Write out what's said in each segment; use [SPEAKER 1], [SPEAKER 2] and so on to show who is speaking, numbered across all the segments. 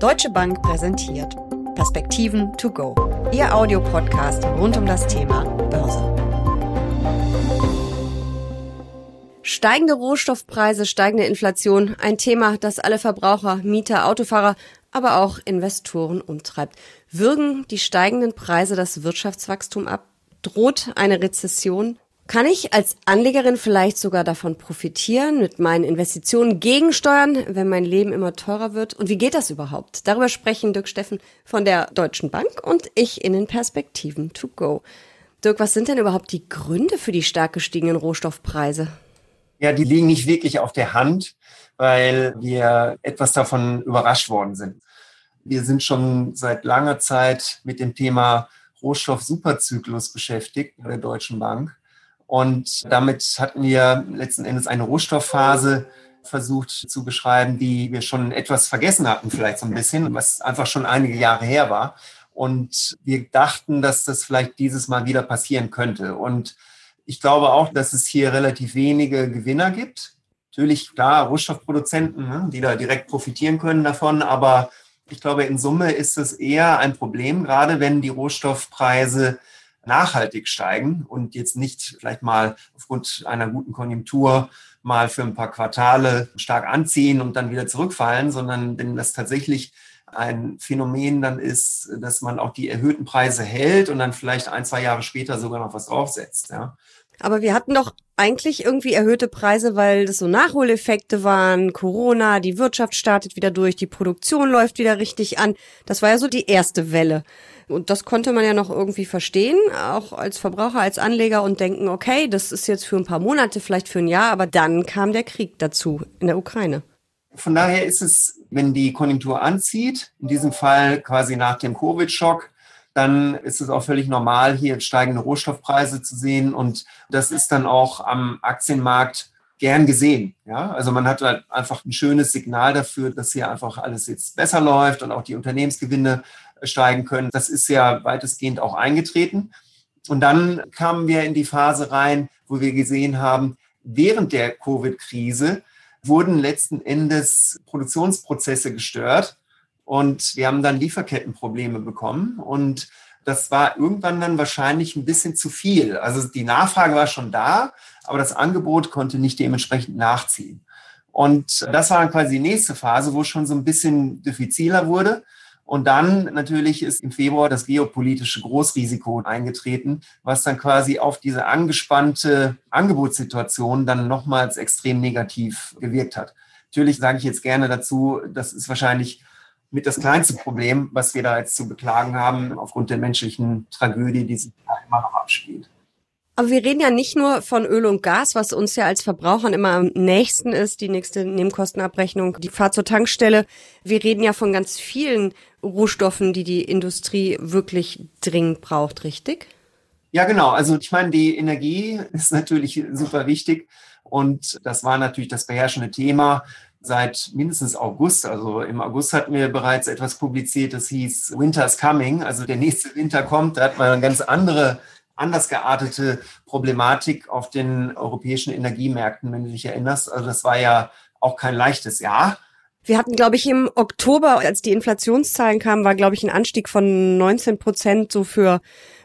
[SPEAKER 1] Deutsche Bank präsentiert Perspektiven to go. Ihr Audiopodcast rund um das Thema Börse. Steigende Rohstoffpreise, steigende Inflation, ein Thema, das alle Verbraucher, Mieter, Autofahrer, aber auch Investoren umtreibt. Würgen die steigenden Preise das Wirtschaftswachstum ab? Droht eine Rezession? Kann ich als Anlegerin vielleicht sogar davon profitieren, mit meinen Investitionen gegensteuern, wenn mein Leben immer teurer wird? Und wie geht das überhaupt? Darüber sprechen Dirk Steffen von der Deutschen Bank und ich in den Perspektiven to go. Dirk, was sind denn überhaupt die Gründe für die stark gestiegenen Rohstoffpreise?
[SPEAKER 2] Ja, die liegen nicht wirklich auf der Hand, weil wir etwas davon überrascht worden sind. Wir sind schon seit langer Zeit mit dem Thema Rohstoff-Superzyklus beschäftigt bei der Deutschen Bank. Und damit hatten wir letzten Endes eine Rohstoffphase versucht zu beschreiben, die wir schon etwas vergessen hatten, vielleicht so ein bisschen, was einfach schon einige Jahre her war. Und wir dachten, dass das vielleicht dieses Mal wieder passieren könnte. Und ich glaube auch, dass es hier relativ wenige Gewinner gibt. Natürlich, klar, Rohstoffproduzenten, ne, die da direkt profitieren können davon, aber ich glaube, in Summe ist es eher ein Problem, gerade wenn die Rohstoffpreise nachhaltig steigen und jetzt nicht vielleicht mal aufgrund einer guten Konjunktur mal für ein paar Quartale stark anziehen und dann wieder zurückfallen, sondern wenn das tatsächlich ein Phänomen dann ist, dass man auch die erhöhten Preise hält und dann vielleicht ein, zwei Jahre später sogar noch was draufsetzt. Ja.
[SPEAKER 1] Aber wir hatten doch eigentlich irgendwie erhöhte Preise, weil das so Nachholeffekte waren. Corona, die Wirtschaft startet wieder durch, die Produktion läuft wieder richtig an. Das war ja so die erste Welle. Und das konnte man ja noch irgendwie verstehen, auch als Verbraucher, als Anleger und denken, okay, das ist jetzt für ein paar Monate, vielleicht für ein Jahr, aber dann kam der Krieg dazu in der Ukraine.
[SPEAKER 2] Von daher ist es, wenn die Konjunktur anzieht, in diesem Fall quasi nach dem Covid-Schock, dann ist es auch völlig normal, hier steigende Rohstoffpreise zu sehen. Und das ist dann auch am Aktienmarkt gern gesehen. Ja, also man hat halt einfach ein schönes Signal dafür, dass hier einfach alles jetzt besser läuft und auch die Unternehmensgewinne steigen können. Das ist ja weitestgehend auch eingetreten. Und dann kamen wir in die Phase rein, wo wir gesehen haben, während der Covid-Krise wurden letzten Endes Produktionsprozesse gestört und wir haben dann Lieferkettenprobleme bekommen und das war irgendwann dann wahrscheinlich ein bisschen zu viel. Also die Nachfrage war schon da, aber das Angebot konnte nicht dementsprechend nachziehen. Und das war dann quasi die nächste Phase, wo es schon so ein bisschen diffiziler wurde. Und dann natürlich ist im Februar das geopolitische Großrisiko eingetreten, was dann quasi auf diese angespannte Angebotssituation dann nochmals extrem negativ gewirkt hat. Natürlich sage ich jetzt gerne dazu, das ist wahrscheinlich mit das kleinste Problem, was wir da jetzt zu beklagen haben, aufgrund der menschlichen Tragödie, die sich da immer noch abspielt.
[SPEAKER 1] Aber wir reden ja nicht nur von Öl und Gas, was uns ja als Verbrauchern immer am nächsten ist, die nächste Nebenkostenabrechnung, die Fahrt zur Tankstelle. Wir reden ja von ganz vielen Rohstoffen, die die Industrie wirklich dringend braucht, richtig?
[SPEAKER 2] Ja, genau. Also ich meine, die Energie ist natürlich super wichtig und das war natürlich das beherrschende Thema seit mindestens August. Also im August hatten wir bereits etwas publiziert, das hieß Winter's Coming, also der nächste Winter kommt. Da hat man eine ganz andere anders geartete Problematik auf den europäischen Energiemärkten, wenn du dich erinnerst. Also das war ja auch kein leichtes Jahr.
[SPEAKER 1] Wir hatten, glaube ich, im Oktober, als die Inflationszahlen kamen, war, glaube ich, ein Anstieg von 19 Prozent so für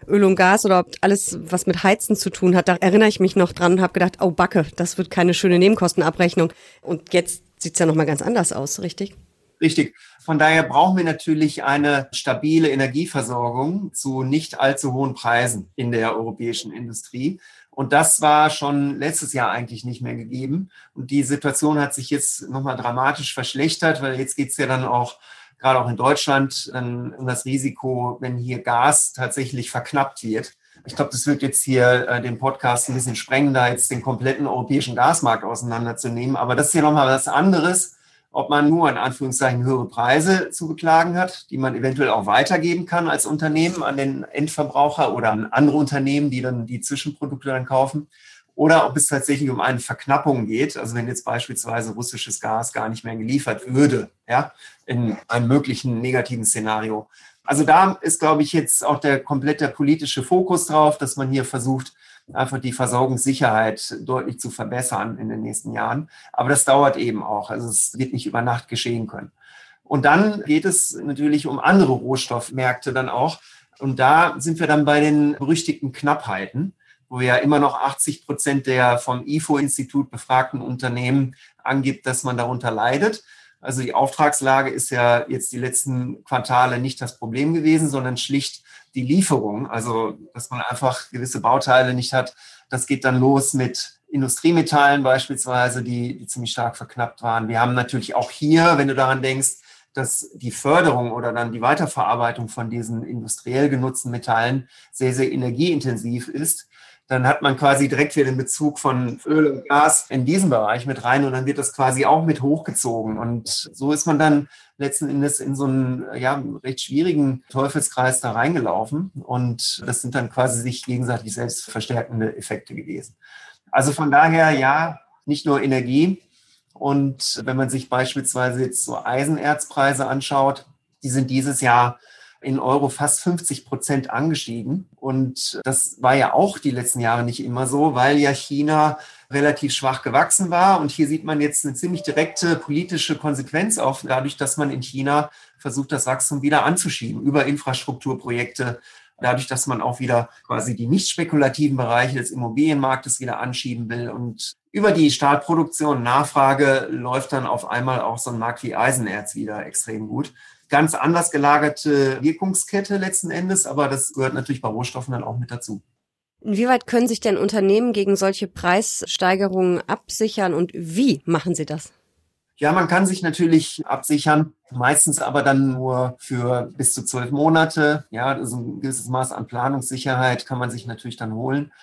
[SPEAKER 1] Öl und Gas oder alles, was mit Heizen zu tun hat. Da erinnere ich mich noch dran und habe gedacht, oh Backe, das wird keine schöne Nebenkostenabrechnung. Und jetzt sieht's ja nochmal ganz anders aus, richtig?
[SPEAKER 2] Richtig. Von daher brauchen wir natürlich eine stabile Energieversorgung zu nicht allzu hohen Preisen in der europäischen Industrie. Und das war schon letztes Jahr eigentlich nicht mehr gegeben. Und die Situation hat sich jetzt nochmal dramatisch verschlechtert, weil jetzt geht es ja dann auch, gerade auch in Deutschland, um das Risiko, wenn hier Gas tatsächlich verknappt wird. Ich glaube, das wird jetzt hier äh, den Podcast ein bisschen sprengen, da jetzt den kompletten europäischen Gasmarkt auseinanderzunehmen. Aber das ist ja nochmal was anderes ob man nur in Anführungszeichen höhere Preise zu beklagen hat, die man eventuell auch weitergeben kann als Unternehmen an den Endverbraucher oder an andere Unternehmen, die dann die Zwischenprodukte dann kaufen, oder ob es tatsächlich um eine Verknappung geht, also wenn jetzt beispielsweise russisches Gas gar nicht mehr geliefert würde, ja, in einem möglichen negativen Szenario. Also da ist, glaube ich, jetzt auch der komplette politische Fokus drauf, dass man hier versucht, einfach die Versorgungssicherheit deutlich zu verbessern in den nächsten Jahren. Aber das dauert eben auch. Also es wird nicht über Nacht geschehen können. Und dann geht es natürlich um andere Rohstoffmärkte dann auch. Und da sind wir dann bei den berüchtigten Knappheiten, wo ja immer noch 80 Prozent der vom IFO-Institut befragten Unternehmen angibt, dass man darunter leidet. Also die Auftragslage ist ja jetzt die letzten Quartale nicht das Problem gewesen, sondern schlicht die Lieferung. Also dass man einfach gewisse Bauteile nicht hat. Das geht dann los mit Industriemetallen beispielsweise, die, die ziemlich stark verknappt waren. Wir haben natürlich auch hier, wenn du daran denkst, dass die Förderung oder dann die Weiterverarbeitung von diesen industriell genutzten Metallen sehr, sehr energieintensiv ist, dann hat man quasi direkt wieder den Bezug von Öl und Gas in diesen Bereich mit rein und dann wird das quasi auch mit hochgezogen. Und so ist man dann letzten Endes in so einen ja, recht schwierigen Teufelskreis da reingelaufen. Und das sind dann quasi sich gegenseitig selbst verstärkende Effekte gewesen. Also von daher, ja, nicht nur Energie. Und wenn man sich beispielsweise jetzt so Eisenerzpreise anschaut, die sind dieses Jahr in Euro fast 50 Prozent angestiegen. Und das war ja auch die letzten Jahre nicht immer so, weil ja China relativ schwach gewachsen war. Und hier sieht man jetzt eine ziemlich direkte politische Konsequenz auf, dadurch, dass man in China versucht, das Wachstum wieder anzuschieben über Infrastrukturprojekte, dadurch, dass man auch wieder quasi die nicht spekulativen Bereiche des Immobilienmarktes wieder anschieben will. Und über die Stahlproduktion, Nachfrage läuft dann auf einmal auch so ein Markt wie Eisenerz wieder extrem gut ganz anders gelagerte Wirkungskette letzten Endes, aber das gehört natürlich bei Rohstoffen dann auch mit dazu.
[SPEAKER 1] Inwieweit können sich denn Unternehmen gegen solche Preissteigerungen absichern und wie machen sie das?
[SPEAKER 2] Ja, man kann sich natürlich absichern, meistens aber dann nur für bis zu zwölf Monate. Ja, also ein gewisses Maß an Planungssicherheit kann man sich natürlich dann holen.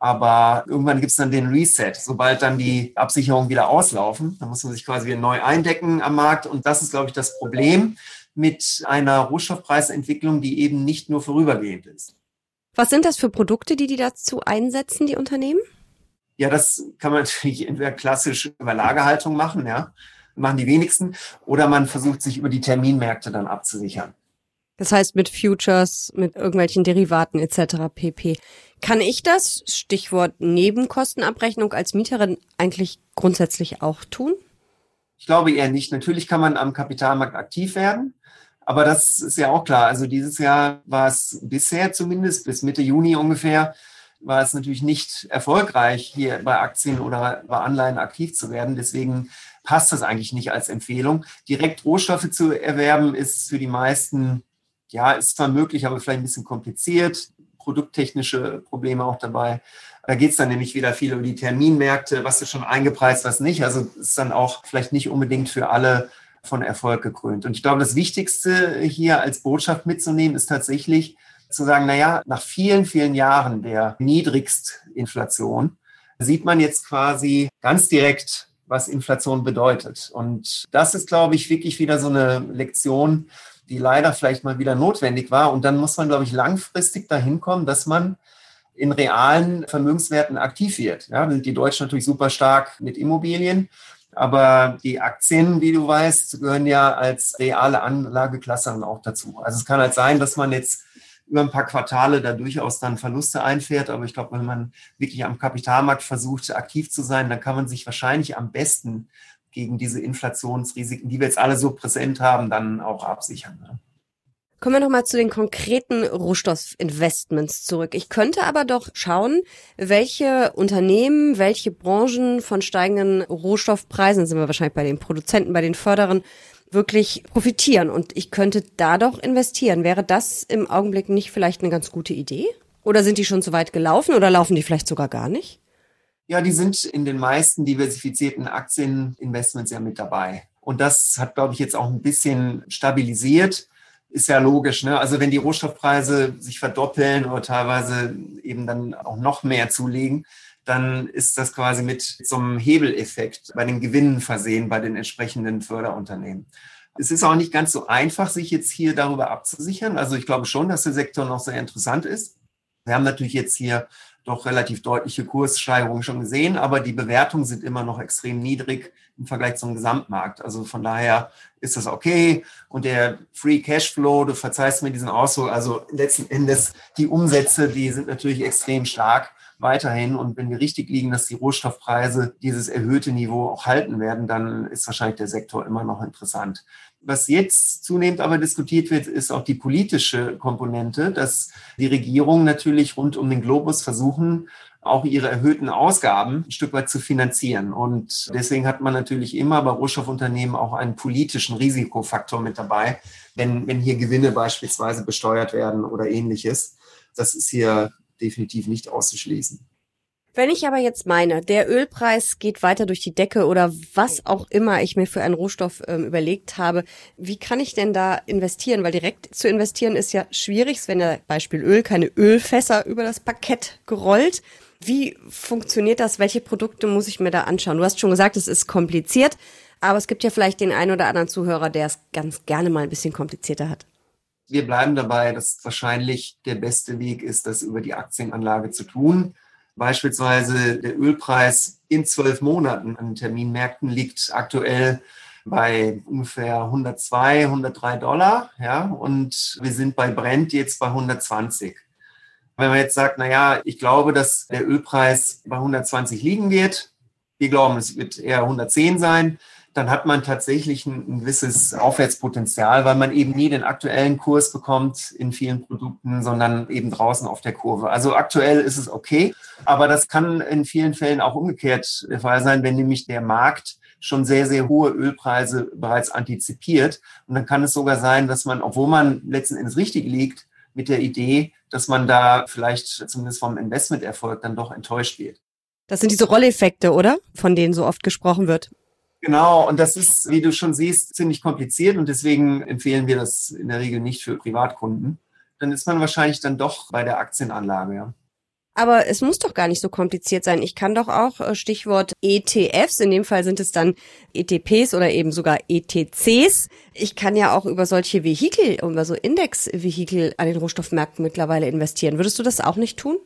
[SPEAKER 2] Aber irgendwann gibt es dann den Reset, sobald dann die Absicherungen wieder auslaufen. Dann muss man sich quasi wieder neu eindecken am Markt. Und das ist, glaube ich, das Problem mit einer Rohstoffpreisentwicklung, die eben nicht nur vorübergehend ist.
[SPEAKER 1] Was sind das für Produkte, die die dazu einsetzen, die Unternehmen?
[SPEAKER 2] Ja, das kann man natürlich entweder klassisch über Lagerhaltung machen, ja, machen die wenigsten, oder man versucht sich über die Terminmärkte dann abzusichern.
[SPEAKER 1] Das heißt mit Futures, mit irgendwelchen Derivaten etc. pp. Kann ich das, Stichwort Nebenkostenabrechnung als Mieterin, eigentlich grundsätzlich auch tun?
[SPEAKER 2] Ich glaube eher nicht. Natürlich kann man am Kapitalmarkt aktiv werden. Aber das ist ja auch klar. Also dieses Jahr war es bisher zumindest bis Mitte Juni ungefähr, war es natürlich nicht erfolgreich, hier bei Aktien oder bei Anleihen aktiv zu werden. Deswegen passt das eigentlich nicht als Empfehlung. Direkt Rohstoffe zu erwerben ist für die meisten, ja, ist zwar möglich, aber vielleicht ein bisschen kompliziert. Produkttechnische Probleme auch dabei. Da geht es dann nämlich wieder viel über die Terminmärkte, was ist schon eingepreist, was nicht. Also ist dann auch vielleicht nicht unbedingt für alle von Erfolg gekrönt. Und ich glaube, das Wichtigste hier als Botschaft mitzunehmen ist tatsächlich zu sagen, na ja, nach vielen, vielen Jahren der Niedrigstinflation sieht man jetzt quasi ganz direkt, was Inflation bedeutet. Und das ist, glaube ich, wirklich wieder so eine Lektion, die leider vielleicht mal wieder notwendig war. Und dann muss man, glaube ich, langfristig dahin kommen, dass man in realen Vermögenswerten aktiv wird. Ja, sind die Deutschen natürlich super stark mit Immobilien. Aber die Aktien, wie du weißt, gehören ja als reale Anlageklasse dann auch dazu. Also es kann halt sein, dass man jetzt über ein paar Quartale da durchaus dann Verluste einfährt. Aber ich glaube, wenn man wirklich am Kapitalmarkt versucht, aktiv zu sein, dann kann man sich wahrscheinlich am besten gegen diese Inflationsrisiken, die wir jetzt alle so präsent haben, dann auch absichern. Ne?
[SPEAKER 1] Kommen wir nochmal zu den konkreten Rohstoffinvestments zurück. Ich könnte aber doch schauen, welche Unternehmen, welche Branchen von steigenden Rohstoffpreisen, sind wir wahrscheinlich bei den Produzenten, bei den Förderern, wirklich profitieren. Und ich könnte da doch investieren. Wäre das im Augenblick nicht vielleicht eine ganz gute Idee? Oder sind die schon zu weit gelaufen oder laufen die vielleicht sogar gar nicht?
[SPEAKER 2] Ja, die sind in den meisten diversifizierten Aktieninvestments ja mit dabei. Und das hat, glaube ich, jetzt auch ein bisschen stabilisiert ist ja logisch. Ne? Also wenn die Rohstoffpreise sich verdoppeln oder teilweise eben dann auch noch mehr zulegen, dann ist das quasi mit so einem Hebeleffekt bei den Gewinnen versehen bei den entsprechenden Förderunternehmen. Es ist auch nicht ganz so einfach, sich jetzt hier darüber abzusichern. Also ich glaube schon, dass der Sektor noch sehr interessant ist. Wir haben natürlich jetzt hier doch relativ deutliche Kurssteigerungen schon gesehen, aber die Bewertungen sind immer noch extrem niedrig im Vergleich zum Gesamtmarkt. Also von daher ist das okay. Und der Free Cashflow, du verzeihst mir diesen Ausdruck, also letzten Endes die Umsätze, die sind natürlich extrem stark. Weiterhin. Und wenn wir richtig liegen, dass die Rohstoffpreise dieses erhöhte Niveau auch halten werden, dann ist wahrscheinlich der Sektor immer noch interessant. Was jetzt zunehmend aber diskutiert wird, ist auch die politische Komponente, dass die Regierungen natürlich rund um den Globus versuchen, auch ihre erhöhten Ausgaben ein Stück weit zu finanzieren. Und deswegen hat man natürlich immer bei Rohstoffunternehmen auch einen politischen Risikofaktor mit dabei, wenn, wenn hier Gewinne beispielsweise besteuert werden oder ähnliches. Das ist hier definitiv nicht auszuschließen.
[SPEAKER 1] Wenn ich aber jetzt meine, der Ölpreis geht weiter durch die Decke oder was auch immer ich mir für einen Rohstoff ähm, überlegt habe, wie kann ich denn da investieren? Weil direkt zu investieren ist ja schwierig, wenn ja Beispiel Öl keine Ölfässer über das Parkett gerollt. Wie funktioniert das? Welche Produkte muss ich mir da anschauen? Du hast schon gesagt, es ist kompliziert, aber es gibt ja vielleicht den einen oder anderen Zuhörer, der es ganz gerne mal ein bisschen komplizierter hat.
[SPEAKER 2] Wir bleiben dabei, dass wahrscheinlich der beste Weg ist, das über die Aktienanlage zu tun. Beispielsweise der Ölpreis in zwölf Monaten an Terminmärkten liegt aktuell bei ungefähr 102, 103 Dollar, ja, und wir sind bei Brent jetzt bei 120. Wenn man jetzt sagt, na ja, ich glaube, dass der Ölpreis bei 120 liegen wird, wir glauben, es wird eher 110 sein, dann hat man tatsächlich ein, ein gewisses Aufwärtspotenzial, weil man eben nie den aktuellen Kurs bekommt in vielen Produkten, sondern eben draußen auf der Kurve. Also aktuell ist es okay, aber das kann in vielen Fällen auch umgekehrt der Fall sein, wenn nämlich der Markt schon sehr, sehr hohe Ölpreise bereits antizipiert. Und dann kann es sogar sein, dass man, obwohl man letzten Endes richtig liegt, mit der Idee, dass man da vielleicht zumindest vom Investmenterfolg dann doch enttäuscht wird.
[SPEAKER 1] Das sind diese Rolleffekte, oder? Von denen so oft gesprochen wird.
[SPEAKER 2] Genau, und das ist, wie du schon siehst, ziemlich kompliziert und deswegen empfehlen wir das in der Regel nicht für Privatkunden. Dann ist man wahrscheinlich dann doch bei der Aktienanlage, ja.
[SPEAKER 1] Aber es muss doch gar nicht so kompliziert sein. Ich kann doch auch äh, Stichwort ETFs, in dem Fall sind es dann ETPs oder eben sogar ETCs. Ich kann ja auch über solche Vehikel, über so Indexvehikel an den Rohstoffmärkten mittlerweile investieren. Würdest du das auch nicht tun?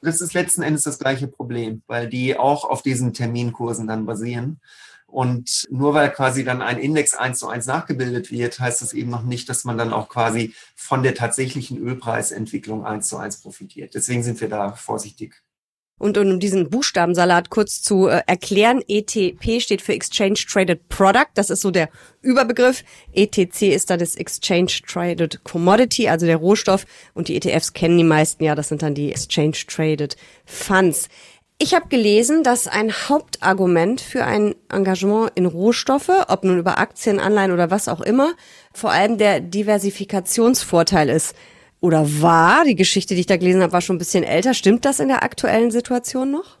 [SPEAKER 2] Das ist letzten Endes das gleiche Problem, weil die auch auf diesen Terminkursen dann basieren. Und nur weil quasi dann ein Index eins zu eins nachgebildet wird, heißt das eben noch nicht, dass man dann auch quasi von der tatsächlichen Ölpreisentwicklung eins zu eins profitiert. Deswegen sind wir da vorsichtig.
[SPEAKER 1] Und um diesen Buchstabensalat kurz zu äh, erklären, ETP steht für Exchange Traded Product. Das ist so der Überbegriff. ETC ist dann das Exchange Traded Commodity, also der Rohstoff. Und die ETFs kennen die meisten ja. Das sind dann die Exchange Traded Funds. Ich habe gelesen, dass ein Hauptargument für ein Engagement in Rohstoffe, ob nun über Aktien, Anleihen oder was auch immer, vor allem der Diversifikationsvorteil ist. Oder war, die Geschichte, die ich da gelesen habe, war schon ein bisschen älter. Stimmt das in der aktuellen Situation noch?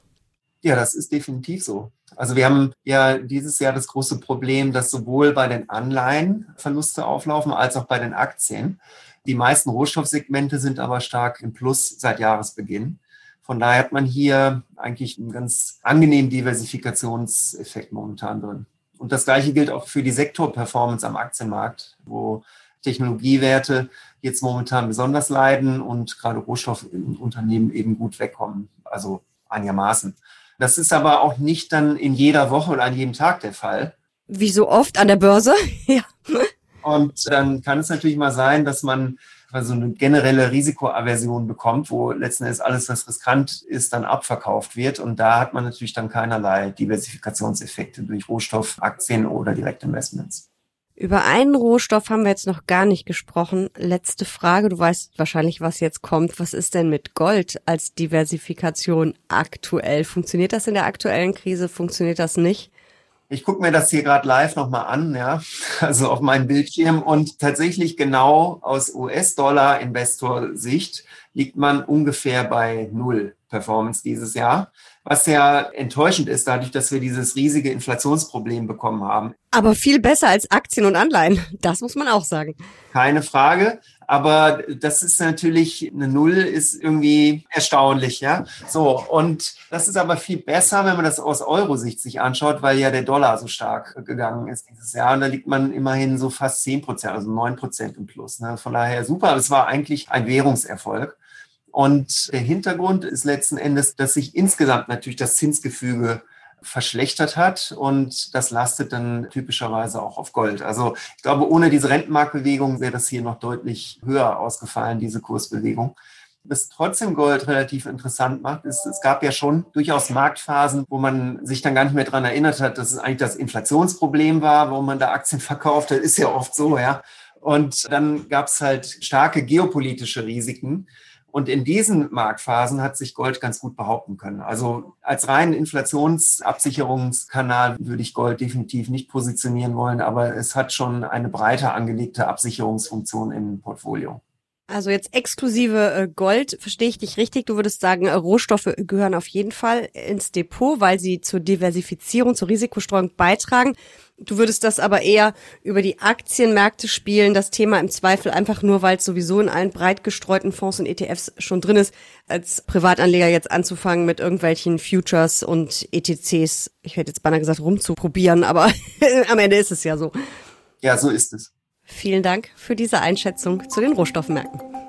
[SPEAKER 2] Ja, das ist definitiv so. Also wir haben ja dieses Jahr das große Problem, dass sowohl bei den Anleihen Verluste auflaufen als auch bei den Aktien. Die meisten Rohstoffsegmente sind aber stark im Plus seit Jahresbeginn. Von daher hat man hier eigentlich einen ganz angenehmen Diversifikationseffekt momentan drin. Und das Gleiche gilt auch für die Sektorperformance am Aktienmarkt, wo Technologiewerte jetzt momentan besonders leiden und gerade Rohstoffunternehmen eben gut wegkommen, also einigermaßen. Das ist aber auch nicht dann in jeder Woche oder an jedem Tag der Fall.
[SPEAKER 1] Wie so oft an der Börse, ja.
[SPEAKER 2] Und dann kann es natürlich mal sein, dass man so eine generelle Risikoaversion bekommt, wo letzten Endes alles, was riskant ist, dann abverkauft wird. Und da hat man natürlich dann keinerlei Diversifikationseffekte durch Rohstoffaktien oder Direktinvestments.
[SPEAKER 1] Über einen Rohstoff haben wir jetzt noch gar nicht gesprochen. Letzte Frage. Du weißt wahrscheinlich, was jetzt kommt. Was ist denn mit Gold als Diversifikation aktuell? Funktioniert das in der aktuellen Krise? Funktioniert das nicht?
[SPEAKER 2] Ich gucke mir das hier gerade live nochmal an, ja, also auf meinem Bildschirm und tatsächlich genau aus US-Dollar-Investor-Sicht liegt man ungefähr bei null Performance dieses Jahr, was ja enttäuschend ist, dadurch, dass wir dieses riesige Inflationsproblem bekommen haben.
[SPEAKER 1] Aber viel besser als Aktien und Anleihen, das muss man auch sagen.
[SPEAKER 2] Keine Frage, aber das ist natürlich, eine Null ist irgendwie erstaunlich, ja. So, und das ist aber viel besser, wenn man das aus Euro-Sicht sich anschaut, weil ja der Dollar so stark gegangen ist dieses Jahr. Und da liegt man immerhin so fast zehn Prozent, also neun Prozent im Plus. Ne? Von daher super. Es war eigentlich ein Währungserfolg. Und der Hintergrund ist letzten Endes, dass sich insgesamt natürlich das Zinsgefüge verschlechtert hat und das lastet dann typischerweise auch auf Gold. Also ich glaube, ohne diese Rentenmarktbewegung wäre das hier noch deutlich höher ausgefallen, diese Kursbewegung. was trotzdem Gold relativ interessant macht, ist, es gab ja schon durchaus Marktphasen, wo man sich dann gar nicht mehr dran erinnert hat, dass es eigentlich das Inflationsproblem war, wo man da Aktien verkauft hat, ist ja oft so, ja. Und dann gab es halt starke geopolitische Risiken. Und in diesen Marktphasen hat sich Gold ganz gut behaupten können. Also als reinen Inflationsabsicherungskanal würde ich Gold definitiv nicht positionieren wollen, aber es hat schon eine breiter angelegte Absicherungsfunktion im Portfolio.
[SPEAKER 1] Also jetzt exklusive äh, Gold, verstehe ich dich richtig? Du würdest sagen, äh, Rohstoffe gehören auf jeden Fall ins Depot, weil sie zur Diversifizierung, zur Risikostreuung beitragen. Du würdest das aber eher über die Aktienmärkte spielen, das Thema im Zweifel einfach nur, weil es sowieso in allen breit gestreuten Fonds und ETFs schon drin ist, als Privatanleger jetzt anzufangen mit irgendwelchen Futures und ETCs, ich hätte jetzt beinahe gesagt, rumzuprobieren, aber am Ende ist es ja so.
[SPEAKER 2] Ja, so ist es.
[SPEAKER 1] Vielen Dank für diese Einschätzung zu den Rohstoffmärkten.